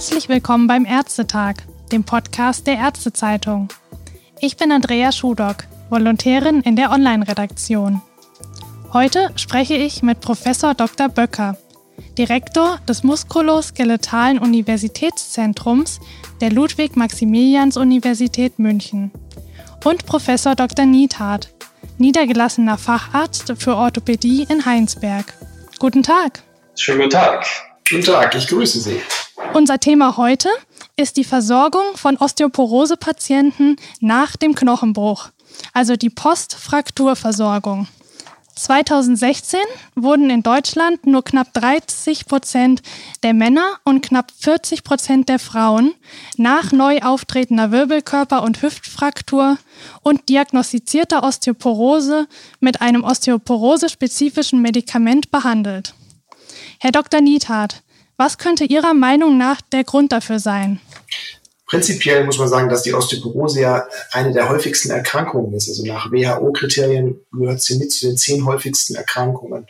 Herzlich willkommen beim Ärztetag, dem Podcast der Ärztezeitung. Ich bin Andrea Schudock, Volontärin in der Online-Redaktion. Heute spreche ich mit Professor Dr. Böcker, Direktor des Muskuloskeletalen Universitätszentrums der Ludwig-Maximilians-Universität München und Professor Dr. Niethardt, niedergelassener Facharzt für Orthopädie in Heinsberg. Guten Tag. Schönen guten Tag. Guten Tag, ich grüße Sie. Unser Thema heute ist die Versorgung von Osteoporose-Patienten nach dem Knochenbruch, also die Postfrakturversorgung. 2016 wurden in Deutschland nur knapp 30 Prozent der Männer und knapp 40 Prozent der Frauen nach neu auftretender Wirbelkörper- und Hüftfraktur und diagnostizierter Osteoporose mit einem osteoporose-spezifischen Medikament behandelt. Herr Dr. Niethardt, was könnte Ihrer Meinung nach der Grund dafür sein? Prinzipiell muss man sagen, dass die Osteoporose ja eine der häufigsten Erkrankungen ist. Also nach WHO-Kriterien gehört sie mit zu den zehn häufigsten Erkrankungen.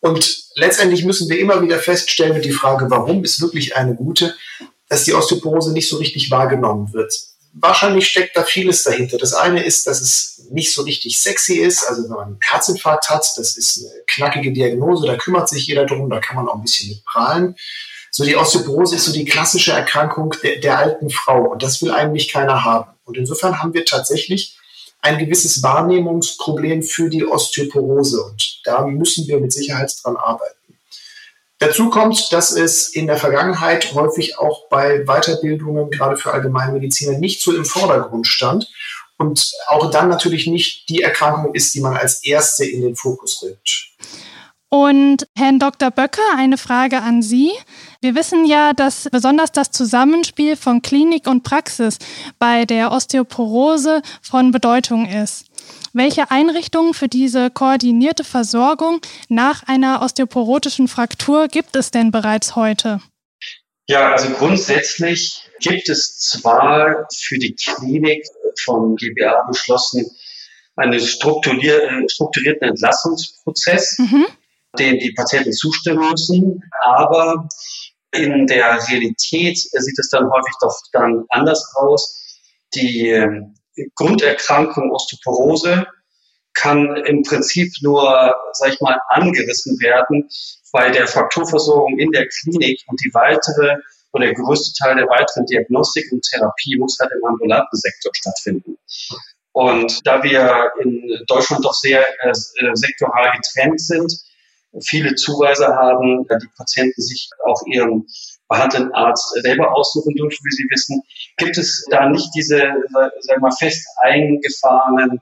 Und letztendlich müssen wir immer wieder feststellen mit die Frage, warum ist wirklich eine gute, dass die Osteoporose nicht so richtig wahrgenommen wird. Wahrscheinlich steckt da vieles dahinter. Das eine ist, dass es nicht so richtig sexy ist. Also wenn man einen Herzinfarkt hat, das ist eine knackige Diagnose, da kümmert sich jeder drum, da kann man auch ein bisschen mit prahlen. So die Osteoporose ist so die klassische Erkrankung der, der alten Frau und das will eigentlich keiner haben. Und insofern haben wir tatsächlich ein gewisses Wahrnehmungsproblem für die Osteoporose und da müssen wir mit Sicherheit dran arbeiten. Dazu kommt, dass es in der Vergangenheit häufig auch bei Weiterbildungen, gerade für Allgemeinmediziner, nicht so im Vordergrund stand und auch dann natürlich nicht die Erkrankung ist, die man als erste in den Fokus rückt. Und Herrn Dr. Böcker, eine Frage an Sie. Wir wissen ja, dass besonders das Zusammenspiel von Klinik und Praxis bei der Osteoporose von Bedeutung ist. Welche Einrichtungen für diese koordinierte Versorgung nach einer osteoporotischen Fraktur gibt es denn bereits heute? Ja, also grundsätzlich gibt es zwar für die Klinik vom GBA beschlossen einen strukturierten Entlassungsprozess. Mhm dem die Patienten zustimmen müssen. Aber in der Realität sieht es dann häufig doch dann anders aus. Die ähm, Grunderkrankung Osteoporose kann im Prinzip nur, sag ich mal, angerissen werden bei der Frakturversorgung in der Klinik und die weitere oder der größte Teil der weiteren Diagnostik und Therapie muss halt im ambulanten Sektor stattfinden. Und da wir in Deutschland doch sehr äh, sektoral getrennt sind, viele Zuweiser haben, da die Patienten sich auch ihren behandelnden Arzt selber aussuchen dürfen, wie Sie wissen, gibt es da nicht diese, sagen wir mal, fest eingefahrenen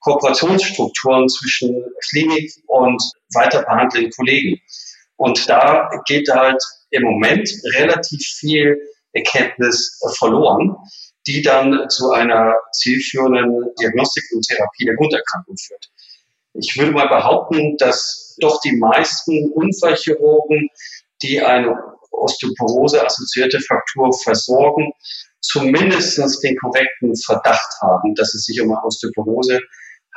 Kooperationsstrukturen zwischen Klinik und weiter behandelnden Kollegen. Und da geht halt im Moment relativ viel Erkenntnis verloren, die dann zu einer zielführenden Diagnostik und Therapie der Grunderkrankung führt. Ich würde mal behaupten, dass doch die meisten Unfallchirurgen, die eine Osteoporose-assoziierte Fraktur versorgen, zumindest den korrekten Verdacht haben, dass es sich um eine Osteoporose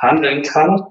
handeln kann.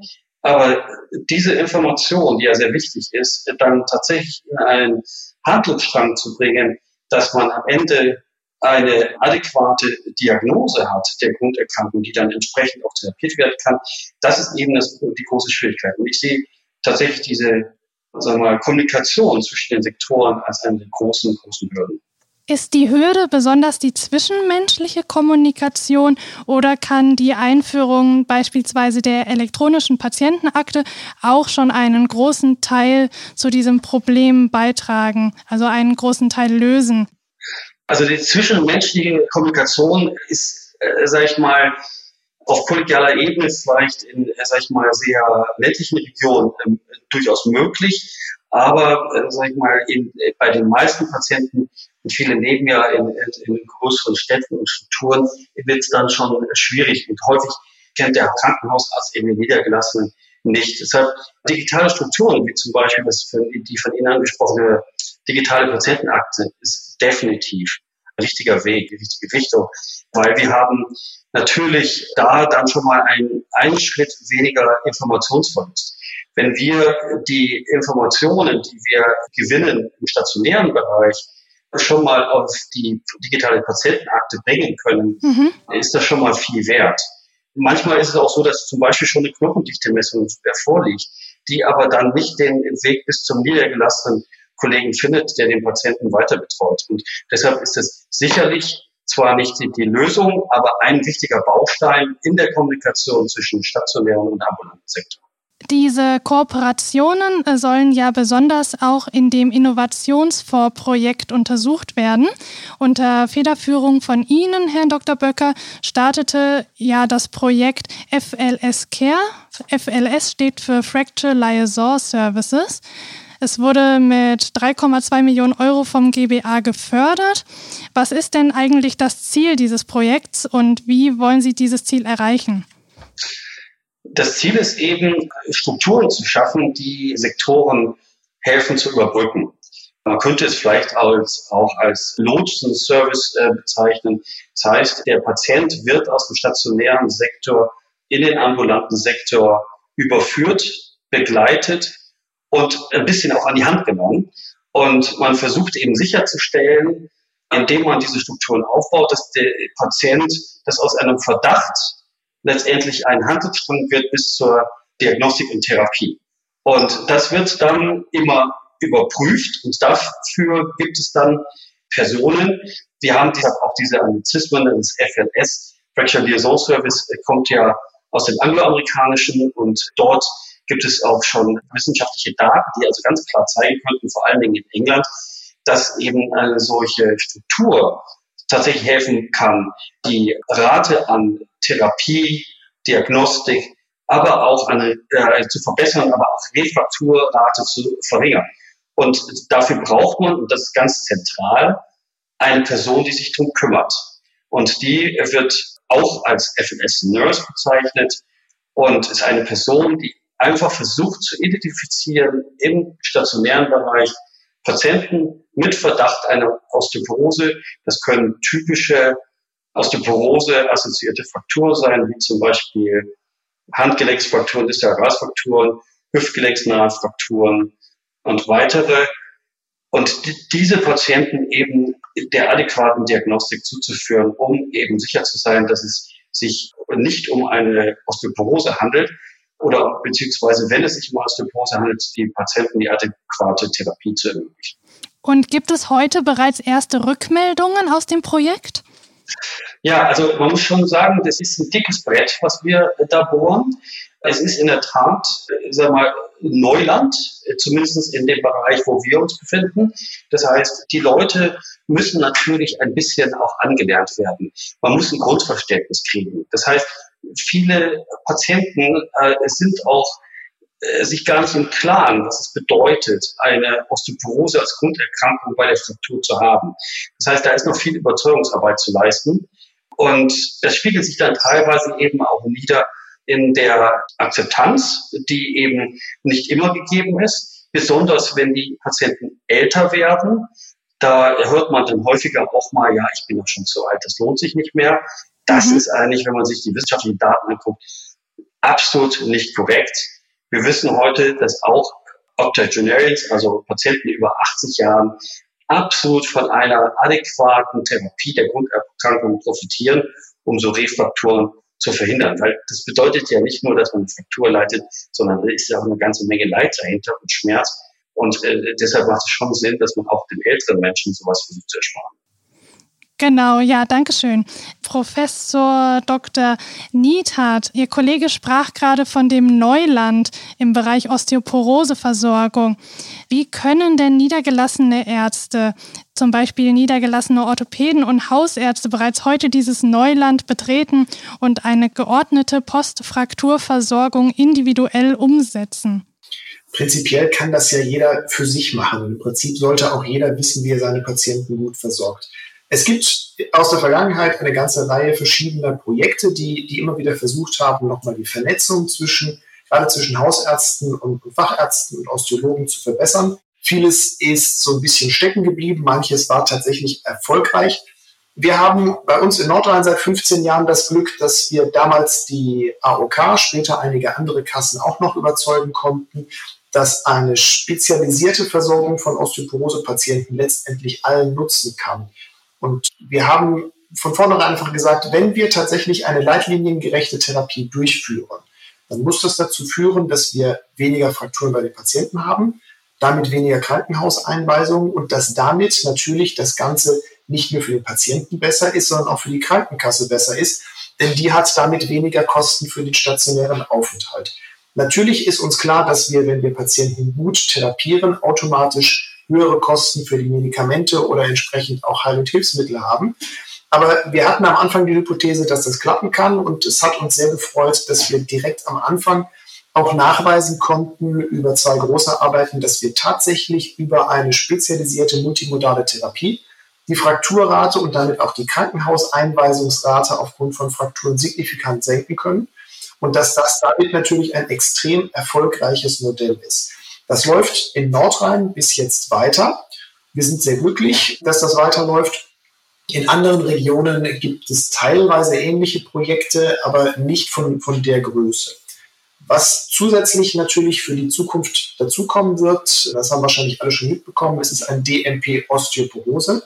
Aber diese Information, die ja sehr wichtig ist, dann tatsächlich in einen Handlungsstrang zu bringen, dass man am Ende eine adäquate Diagnose hat der Grunderkrankung, die dann entsprechend auch therapiert werden kann, das ist eben das, die große Schwierigkeit. Und ich sehe tatsächlich diese sagen wir mal, Kommunikation zwischen den Sektoren als eine der großen, großen Hürden. Ist die Hürde besonders die zwischenmenschliche Kommunikation oder kann die Einführung beispielsweise der elektronischen Patientenakte auch schon einen großen Teil zu diesem Problem beitragen, also einen großen Teil lösen? Also die zwischenmenschliche Kommunikation ist, äh, sag ich mal, auf kollegialer Ebene vielleicht in, äh, sag ich mal, sehr ländlichen Regionen äh, durchaus möglich. Aber, äh, sag ich mal, in, äh, bei den meisten Patienten, und viele leben ja in, in, in größeren Städten und Strukturen, wird es dann schon schwierig. Und häufig kennt der Krankenhausarzt eben den Niedergelassenen nicht. Deshalb digitale Strukturen, wie zum Beispiel das die von Ihnen angesprochene digitale Patientenakte, ist definitiv ein richtiger Weg, die richtige Richtung, weil wir haben natürlich da dann schon mal einen, einen Schritt weniger Informationsverlust. Wenn wir die Informationen, die wir gewinnen im stationären Bereich, schon mal auf die digitale Patientenakte bringen können, mhm. ist das schon mal viel wert. Manchmal ist es auch so, dass zum Beispiel schon eine Knochendichte-Messung vorliegt, die aber dann nicht den Weg bis zum niedergelassenen Kollegen findet, der den Patienten weiter betreut. Und deshalb ist es sicherlich zwar nicht die, Lösung, aber ein wichtiger Baustein in der Kommunikation zwischen stationären und ambulanten Sektor. Diese Kooperationen äh, sollen ja besonders auch in dem Innovationsfondsprojekt untersucht werden. Unter Federführung von Ihnen, Herr Dr. Böcker, startete ja das Projekt FLS Care. FLS steht für Fracture Liaison Services. Es wurde mit 3,2 Millionen Euro vom GBA gefördert. Was ist denn eigentlich das Ziel dieses Projekts und wie wollen Sie dieses Ziel erreichen? Das Ziel ist eben, Strukturen zu schaffen, die Sektoren helfen zu überbrücken. Man könnte es vielleicht als, auch als Lotsen-Service äh, bezeichnen. Das heißt, der Patient wird aus dem stationären Sektor in den ambulanten Sektor überführt, begleitet und ein bisschen auch an die Hand genommen. Und man versucht eben sicherzustellen, indem man diese Strukturen aufbaut, dass der Patient das aus einem Verdacht letztendlich ein Handelsstrang wird bis zur Diagnostik und Therapie. Und das wird dann immer überprüft und dafür gibt es dann Personen, die haben auch diese Anglizismen, das FLS, Fracture Liaison Service, kommt ja aus dem Angloamerikanischen und dort gibt es auch schon wissenschaftliche Daten, die also ganz klar zeigen könnten, vor allen Dingen in England, dass eben eine solche Struktur tatsächlich helfen kann, die Rate an Therapie, Diagnostik, aber auch eine, äh, zu verbessern, aber auch Refrakturrate zu verringern. Und dafür braucht man, und das ist ganz zentral, eine Person, die sich darum kümmert. Und die wird auch als FNS Nurse bezeichnet und ist eine Person, die einfach versucht zu identifizieren im stationären Bereich Patienten mit Verdacht einer Osteoporose. Das können typische Osteoporose assoziierte Frakturen sein, wie zum Beispiel Handgelenksfrakturen, Distalrasfrakturen, Hüftgelenksnahe Frakturen und weitere. Und diese Patienten eben der adäquaten Diagnostik zuzuführen, um eben sicher zu sein, dass es sich nicht um eine Osteoporose handelt, oder beziehungsweise wenn es sich um Osteoporose handelt, die Patienten die adäquate Therapie zu ermöglichen. Und gibt es heute bereits erste Rückmeldungen aus dem Projekt? Ja, also man muss schon sagen, das ist ein dickes Brett, was wir da bohren. Es ist in der Tat, äh, sag mal, Neuland, äh, zumindest in dem Bereich, wo wir uns befinden. Das heißt, die Leute müssen natürlich ein bisschen auch angelernt werden. Man muss ein Grundverständnis kriegen. Das heißt, viele Patienten äh, sind auch äh, sich gar nicht im Klaren, was es bedeutet, eine Osteoporose als Grunderkrankung bei der Fraktur zu haben. Das heißt, da ist noch viel Überzeugungsarbeit zu leisten. Und das spiegelt sich dann teilweise eben auch nieder in der Akzeptanz, die eben nicht immer gegeben ist, besonders wenn die Patienten älter werden. Da hört man dann häufiger auch mal, ja, ich bin doch schon zu alt, das lohnt sich nicht mehr. Das mhm. ist eigentlich, wenn man sich die wissenschaftlichen Daten anguckt, absolut nicht korrekt. Wir wissen heute, dass auch Octogenarians, also Patienten über 80 Jahren, absolut von einer adäquaten Therapie der Grunderkrankung profitieren, um so Refrakturen zu verhindern. Weil das bedeutet ja nicht nur, dass man eine Fraktur leitet, sondern da ist ja auch eine ganze Menge Leid dahinter und Schmerz. Und äh, deshalb macht es schon Sinn, dass man auch den älteren Menschen sowas versucht zu ersparen. Genau, ja, danke schön. Professor Dr. Niethardt, Ihr Kollege sprach gerade von dem Neuland im Bereich Osteoporoseversorgung. Wie können denn niedergelassene Ärzte, zum Beispiel niedergelassene Orthopäden und Hausärzte bereits heute dieses Neuland betreten und eine geordnete Postfrakturversorgung individuell umsetzen? Prinzipiell kann das ja jeder für sich machen. Im Prinzip sollte auch jeder wissen, wie er seine Patienten gut versorgt. Es gibt aus der Vergangenheit eine ganze Reihe verschiedener Projekte, die, die immer wieder versucht haben, nochmal die Vernetzung zwischen, gerade zwischen Hausärzten und Fachärzten und Osteologen zu verbessern. Vieles ist so ein bisschen stecken geblieben, manches war tatsächlich erfolgreich. Wir haben bei uns in Nordrhein seit 15 Jahren das Glück, dass wir damals die AOK, später einige andere Kassen auch noch überzeugen konnten, dass eine spezialisierte Versorgung von Osteoporose-Patienten letztendlich allen nutzen kann. Und wir haben von vornherein einfach gesagt, wenn wir tatsächlich eine leitliniengerechte Therapie durchführen, dann muss das dazu führen, dass wir weniger Frakturen bei den Patienten haben, damit weniger Krankenhauseinweisungen und dass damit natürlich das Ganze nicht nur für den Patienten besser ist, sondern auch für die Krankenkasse besser ist, denn die hat damit weniger Kosten für den stationären Aufenthalt. Natürlich ist uns klar, dass wir, wenn wir Patienten gut therapieren, automatisch höhere Kosten für die Medikamente oder entsprechend auch Heil- und Hilfsmittel haben. Aber wir hatten am Anfang die Hypothese, dass das klappen kann und es hat uns sehr gefreut, dass wir direkt am Anfang auch nachweisen konnten über zwei große Arbeiten, dass wir tatsächlich über eine spezialisierte multimodale Therapie die Frakturrate und damit auch die Krankenhauseinweisungsrate aufgrund von Frakturen signifikant senken können und dass das damit natürlich ein extrem erfolgreiches Modell ist. Das läuft in Nordrhein bis jetzt weiter. Wir sind sehr glücklich, dass das weiterläuft. In anderen Regionen gibt es teilweise ähnliche Projekte, aber nicht von, von der Größe. Was zusätzlich natürlich für die Zukunft dazukommen wird, das haben wahrscheinlich alle schon mitbekommen, es ist ein DMP Osteoporose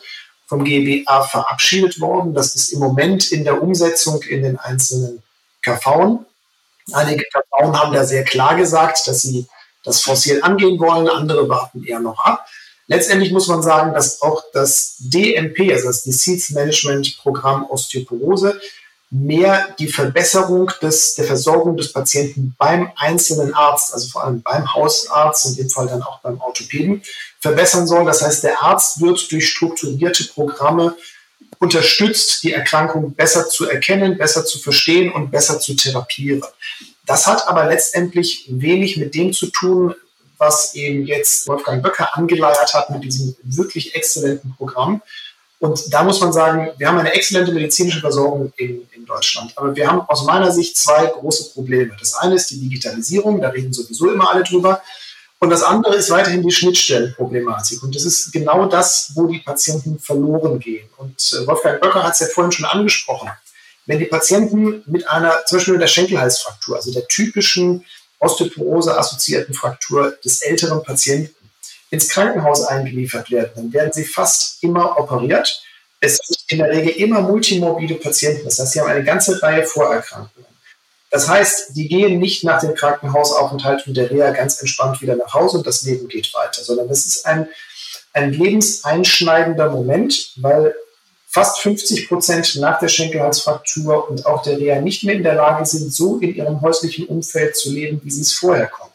vom GBA verabschiedet worden. Das ist im Moment in der Umsetzung in den einzelnen KV. Einige KV haben da sehr klar gesagt, dass sie das Fossil angehen wollen, andere warten eher noch ab. Letztendlich muss man sagen, dass auch das DMP, also das Disease Management Programm Osteoporose, mehr die Verbesserung des, der Versorgung des Patienten beim einzelnen Arzt, also vor allem beim Hausarzt, in dem Fall dann auch beim Orthopäden, verbessern soll. Das heißt, der Arzt wird durch strukturierte Programme unterstützt, die Erkrankung besser zu erkennen, besser zu verstehen und besser zu therapieren. Das hat aber letztendlich wenig mit dem zu tun, was eben jetzt Wolfgang Böcker angeleiert hat mit diesem wirklich exzellenten Programm. Und da muss man sagen, wir haben eine exzellente medizinische Versorgung in, in Deutschland. Aber wir haben aus meiner Sicht zwei große Probleme. Das eine ist die Digitalisierung, da reden sowieso immer alle drüber. Und das andere ist weiterhin die Schnittstellenproblematik. Und das ist genau das, wo die Patienten verloren gehen. Und äh, Wolfgang Böcker hat es ja vorhin schon angesprochen. Wenn die Patienten mit einer, zum Beispiel mit der Schenkelhalsfraktur, also der typischen Osteoporose-assoziierten Fraktur des älteren Patienten, ins Krankenhaus eingeliefert werden, dann werden sie fast immer operiert. Es sind in der Regel immer multimorbide Patienten. Das heißt, sie haben eine ganze Reihe Vorerkrankungen. Das heißt, die gehen nicht nach dem Krankenhausaufenthalt mit der Reha ganz entspannt wieder nach Hause und das Leben geht weiter, sondern das ist ein, ein lebenseinschneidender Moment, weil fast 50 Prozent nach der Schenkelhalsfraktur und auch der Reha nicht mehr in der Lage sind, so in ihrem häuslichen Umfeld zu leben, wie sie es vorher konnten.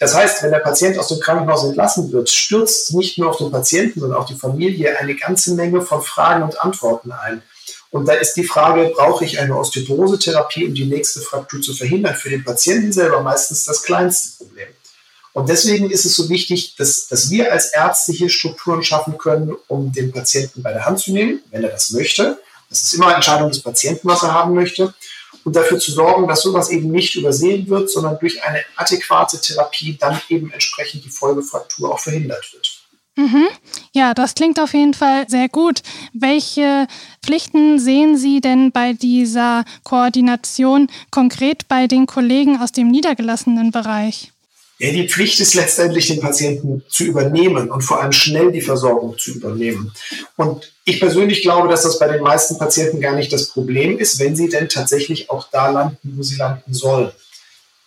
Das heißt, wenn der Patient aus dem Krankenhaus entlassen wird, stürzt nicht nur auf den Patienten, sondern auch die Familie eine ganze Menge von Fragen und Antworten ein. Und da ist die Frage, brauche ich eine Osteoporose-Therapie, um die nächste Fraktur zu verhindern? Für den Patienten selber meistens das kleinste Problem. Und deswegen ist es so wichtig, dass, dass wir als Ärzte hier Strukturen schaffen können, um den Patienten bei der Hand zu nehmen, wenn er das möchte. Das ist immer Entscheidung des Patienten, was er haben möchte und dafür zu sorgen, dass sowas eben nicht übersehen wird, sondern durch eine adäquate Therapie dann eben entsprechend die Folgefraktur auch verhindert wird. Mhm. Ja, das klingt auf jeden Fall sehr gut. Welche Pflichten sehen Sie denn bei dieser Koordination konkret bei den Kollegen aus dem niedergelassenen Bereich? Ja, die Pflicht ist letztendlich, den Patienten zu übernehmen und vor allem schnell die Versorgung zu übernehmen. Und ich persönlich glaube, dass das bei den meisten Patienten gar nicht das Problem ist, wenn sie denn tatsächlich auch da landen, wo sie landen sollen.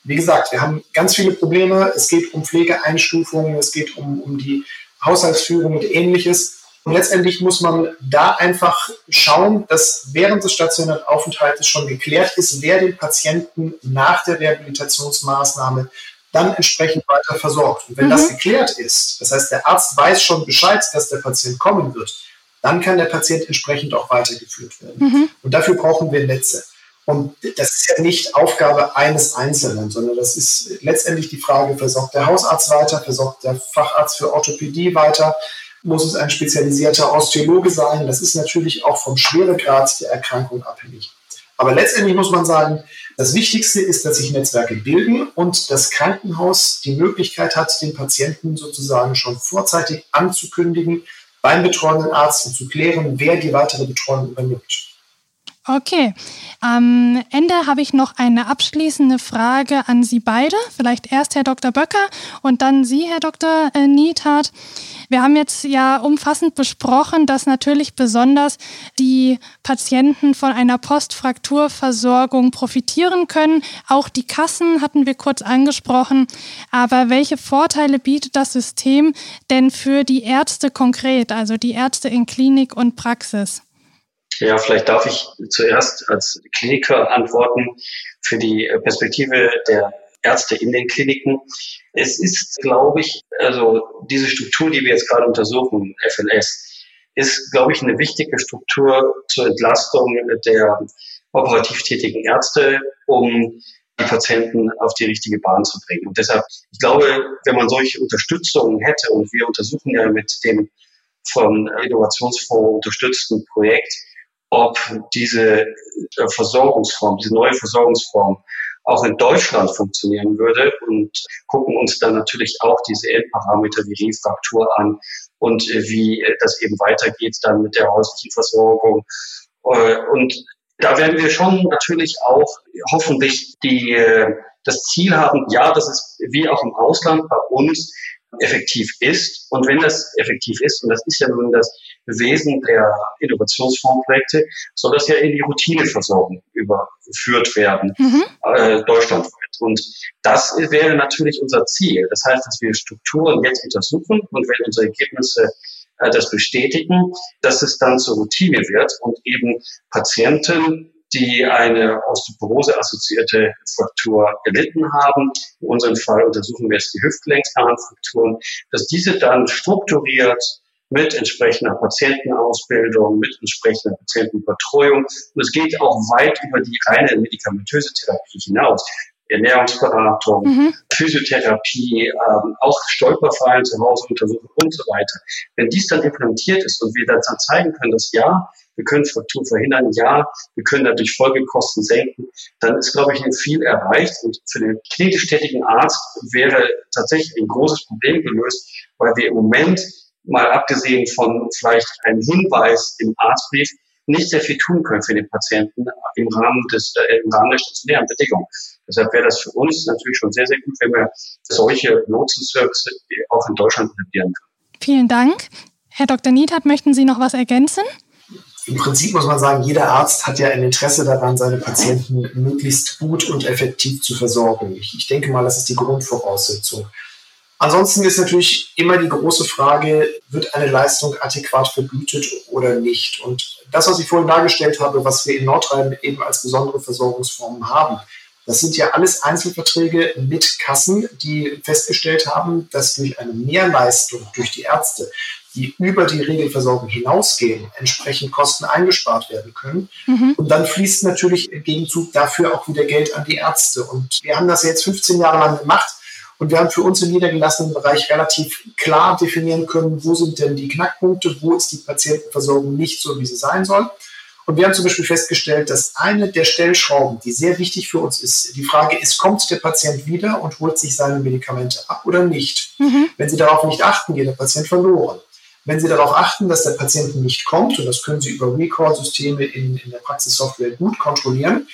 Wie gesagt, wir haben ganz viele Probleme. Es geht um Pflegeeinstufungen, es geht um, um die Haushaltsführung und ähnliches. Und letztendlich muss man da einfach schauen, dass während des stationären Aufenthaltes schon geklärt ist, wer den Patienten nach der Rehabilitationsmaßnahme dann entsprechend weiter versorgt. Und wenn mhm. das geklärt ist, das heißt, der Arzt weiß schon Bescheid, dass der Patient kommen wird, dann kann der Patient entsprechend auch weitergeführt werden. Mhm. Und dafür brauchen wir Netze. Und das ist ja nicht Aufgabe eines Einzelnen, sondern das ist letztendlich die Frage, versorgt der Hausarzt weiter, versorgt der Facharzt für Orthopädie weiter, muss es ein spezialisierter Osteologe sein. Das ist natürlich auch vom Schweregrad der Erkrankung abhängig. Aber letztendlich muss man sagen, das Wichtigste ist, dass sich Netzwerke bilden und das Krankenhaus die Möglichkeit hat, den Patienten sozusagen schon vorzeitig anzukündigen, beim betreuenden Arzt und zu klären, wer die weitere Betreuung übernimmt. Okay. Am Ende habe ich noch eine abschließende Frage an Sie beide. Vielleicht erst Herr Dr. Böcker und dann Sie, Herr Dr. Äh, Niethardt. Wir haben jetzt ja umfassend besprochen, dass natürlich besonders die Patienten von einer Postfrakturversorgung profitieren können. Auch die Kassen hatten wir kurz angesprochen. Aber welche Vorteile bietet das System denn für die Ärzte konkret, also die Ärzte in Klinik und Praxis? Ja, vielleicht darf ich zuerst als Kliniker antworten für die Perspektive der Ärzte in den Kliniken. Es ist, glaube ich, also diese Struktur, die wir jetzt gerade untersuchen, FLS, ist, glaube ich, eine wichtige Struktur zur Entlastung der operativ tätigen Ärzte, um die Patienten auf die richtige Bahn zu bringen. Und deshalb, ich glaube, wenn man solche Unterstützung hätte, und wir untersuchen ja mit dem vom Innovationsfonds unterstützten Projekt ob diese äh, Versorgungsform, diese neue Versorgungsform auch in Deutschland funktionieren würde und gucken uns dann natürlich auch diese Endparameter wie Refraktur an und äh, wie äh, das eben weitergeht dann mit der häuslichen Versorgung. Und da werden wir schon natürlich auch hoffentlich die, das Ziel haben, ja, das ist wie auch im Ausland bei uns effektiv ist. Und wenn das effektiv ist, und das ist ja nun das Wesen der Innovationsfondsprojekte, soll das ja in die Routineversorgung überführt werden, mhm. äh, deutschlandweit. Und das wäre natürlich unser Ziel. Das heißt, dass wir Strukturen jetzt untersuchen und wenn unsere Ergebnisse äh, das bestätigen, dass es dann zur Routine wird und eben Patienten die eine Osteoporose-assoziierte Fraktur gelitten haben. In unserem Fall untersuchen wir jetzt die Hüftgelenksbahnfrakturen, dass diese dann strukturiert mit entsprechender Patientenausbildung, mit entsprechender Patientenbetreuung. Und es geht auch weit über die reine medikamentöse Therapie hinaus. Ernährungsberatung, mhm. Physiotherapie, ähm, auch Stolperfallen zu Hause untersuchen und so weiter. Wenn dies dann implementiert ist und wir dann zeigen können, dass ja, wir können Frakturen verhindern, ja, wir können dadurch Folgekosten senken, dann ist, glaube ich, viel erreicht. Und für den klinisch tätigen Arzt wäre tatsächlich ein großes Problem gelöst, weil wir im Moment, mal abgesehen von vielleicht einem Hinweis im Arztbrief, nicht sehr viel tun können für den Patienten im Rahmen des äh, im Rahmen der stationären Bedingungen. Deshalb wäre das für uns natürlich schon sehr, sehr gut, wenn wir solche Notsenservices auch in Deutschland etablieren können. Vielen Dank. Herr Dr. Niedhardt, möchten Sie noch was ergänzen? Im Prinzip muss man sagen, jeder Arzt hat ja ein Interesse daran, seine Patienten möglichst gut und effektiv zu versorgen. Ich, ich denke mal, das ist die Grundvoraussetzung. Ansonsten ist natürlich immer die große Frage, wird eine Leistung adäquat vergütet oder nicht? Und das, was ich vorhin dargestellt habe, was wir in Nordrhein eben als besondere Versorgungsformen haben, das sind ja alles Einzelverträge mit Kassen, die festgestellt haben, dass durch eine Mehrleistung durch die Ärzte, die über die Regelversorgung hinausgehen, entsprechend Kosten eingespart werden können. Mhm. Und dann fließt natürlich im Gegenzug dafür auch wieder Geld an die Ärzte. Und wir haben das jetzt 15 Jahre lang gemacht. Und wir haben für uns im niedergelassenen Bereich relativ klar definieren können, wo sind denn die Knackpunkte, wo ist die Patientenversorgung nicht so, wie sie sein soll. Und wir haben zum Beispiel festgestellt, dass eine der Stellschrauben, die sehr wichtig für uns ist, die Frage ist, kommt der Patient wieder und holt sich seine Medikamente ab oder nicht? Mhm. Wenn Sie darauf nicht achten, geht der Patient verloren. Wenn Sie darauf achten, dass der Patient nicht kommt, und das können Sie über Recall-Systeme in, in der Praxissoftware gut kontrollieren,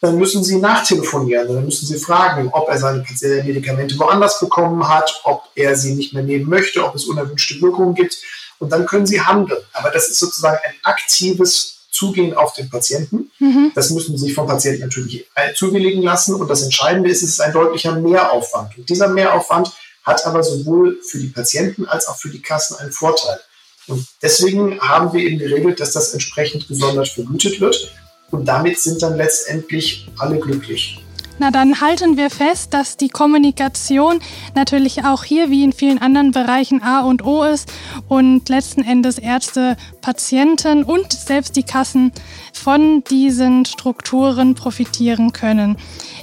dann müssen Sie nachtelefonieren, dann müssen Sie fragen, ob er seine Medikamente woanders bekommen hat, ob er sie nicht mehr nehmen möchte, ob es unerwünschte Wirkungen gibt. Und dann können Sie handeln. Aber das ist sozusagen ein aktives Zugehen auf den Patienten. Mhm. Das müssen Sie sich vom Patienten natürlich zuwilligen lassen. Und das Entscheidende ist, es ist ein deutlicher Mehraufwand. Und dieser Mehraufwand hat aber sowohl für die Patienten als auch für die Kassen einen Vorteil. Und deswegen haben wir eben geregelt, dass das entsprechend gesondert vergütet wird. Und damit sind dann letztendlich alle glücklich. Na, dann halten wir fest, dass die Kommunikation natürlich auch hier wie in vielen anderen Bereichen A und O ist und letzten Endes Ärzte, Patienten und selbst die Kassen von diesen Strukturen profitieren können.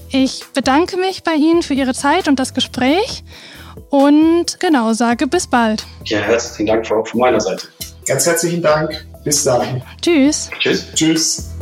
Ich bedanke mich bei Ihnen für Ihre Zeit und das Gespräch und genau sage bis bald. Ja, herzlichen Dank von meiner Seite. Ganz herzlichen Dank. Bis dann. Tschüss. Tschüss. Tschüss.